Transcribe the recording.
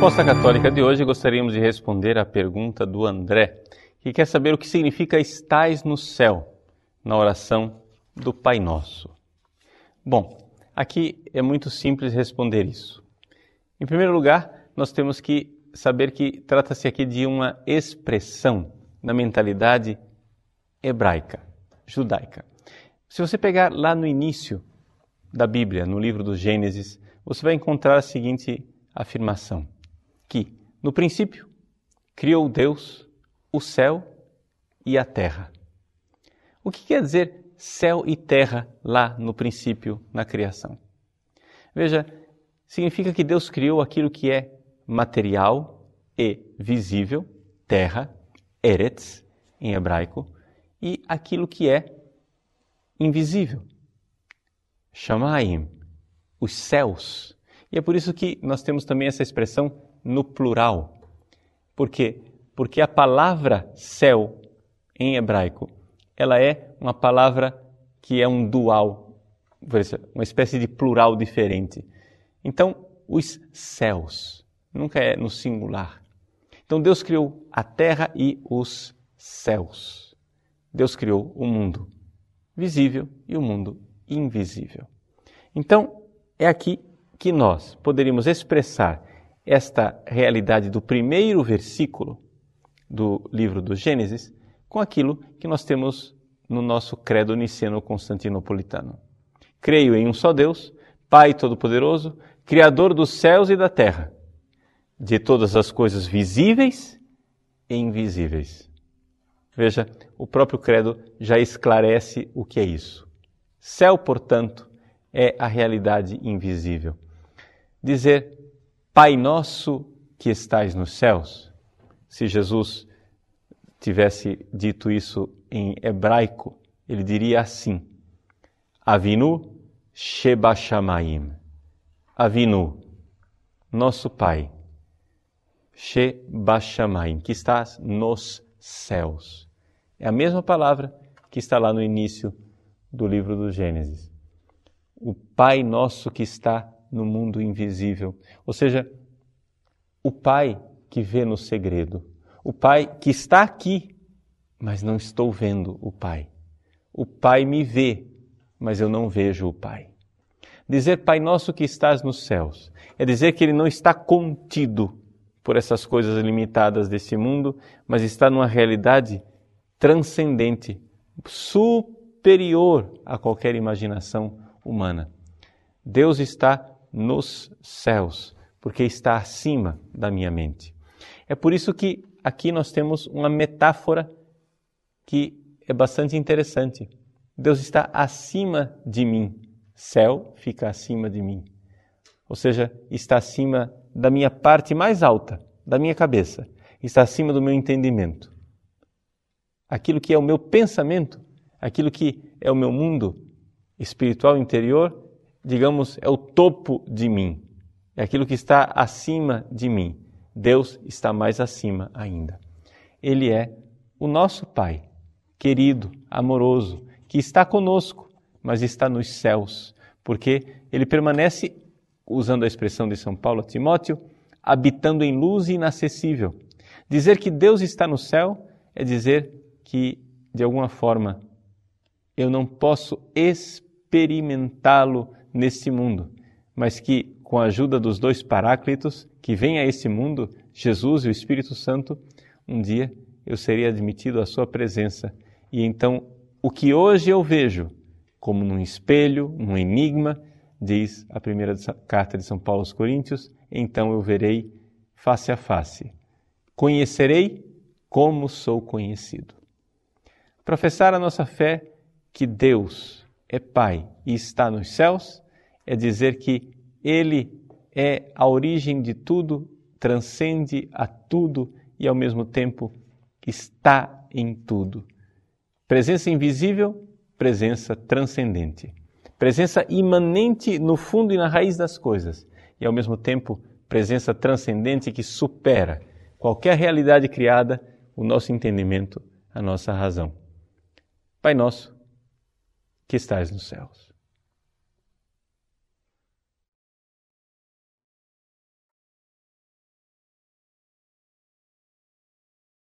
Resposta católica de hoje, gostaríamos de responder à pergunta do André, que quer saber o que significa estais no céu, na oração do Pai Nosso. Bom, aqui é muito simples responder isso. Em primeiro lugar, nós temos que saber que trata-se aqui de uma expressão na mentalidade hebraica, judaica. Se você pegar lá no início da Bíblia, no livro do Gênesis, você vai encontrar a seguinte afirmação: que, no princípio, criou Deus o céu e a terra. O que quer dizer céu e terra lá no princípio, na criação? Veja, significa que Deus criou aquilo que é material e visível, terra, eretz, em hebraico, e aquilo que é invisível, Shamaim, os céus. E é por isso que nós temos também essa expressão no plural. Por quê? Porque a palavra céu em hebraico, ela é uma palavra que é um dual, uma espécie de plural diferente. Então, os céus, nunca é no singular. Então Deus criou a terra e os céus. Deus criou o mundo visível e o mundo invisível. Então, é aqui que nós poderíamos expressar esta realidade do primeiro versículo do livro do Gênesis com aquilo que nós temos no nosso credo niceno constantinopolitano. Creio em um só Deus, Pai Todo-Poderoso, Criador dos céus e da terra, de todas as coisas visíveis e invisíveis. Veja, o próprio credo já esclarece o que é isso. Céu, portanto, é a realidade invisível. Dizer Pai nosso que estais nos céus, se Jesus tivesse dito isso em hebraico, ele diria assim: Avinu Shebashamaim. Avinu, nosso Pai, Shebashamaim, que estás nos céus. É a mesma palavra que está lá no início do livro do Gênesis. O Pai nosso que está no mundo invisível. Ou seja, o Pai que vê no segredo. O Pai que está aqui, mas não estou vendo o Pai. O Pai me vê, mas eu não vejo o Pai. Dizer Pai nosso que estás nos céus é dizer que ele não está contido por essas coisas limitadas desse mundo, mas está numa realidade transcendente, superior a qualquer imaginação humana. Deus está nos céus, porque está acima da minha mente. É por isso que aqui nós temos uma metáfora que é bastante interessante. Deus está acima de mim. Céu fica acima de mim. Ou seja, está acima da minha parte mais alta, da minha cabeça. Está acima do meu entendimento. Aquilo que é o meu pensamento, aquilo que é o meu mundo espiritual interior, digamos, é o topo de mim. É aquilo que está acima de mim. Deus está mais acima ainda. Ele é o nosso Pai, querido, amoroso, que está conosco, mas está nos céus, porque ele permanece, usando a expressão de São Paulo a Timóteo, habitando em luz inacessível. Dizer que Deus está no céu é dizer que, de alguma forma, eu não posso experimentá-lo neste mundo, mas que, com a ajuda dos dois paráclitos que vêm a esse mundo, Jesus e o Espírito Santo, um dia eu serei admitido à sua presença e então o que hoje eu vejo como num espelho, num enigma, diz a primeira carta de São Paulo aos Coríntios, então eu verei face a face. Conhecerei como sou conhecido. Professar a nossa fé que Deus é Pai e está nos céus é dizer que Ele é a origem de tudo, transcende a tudo e ao mesmo tempo está em tudo. Presença invisível, presença transcendente. Presença imanente no fundo e na raiz das coisas e ao mesmo tempo presença transcendente que supera qualquer realidade criada, o nosso entendimento, a nossa razão. Pai nosso, que estais nos céus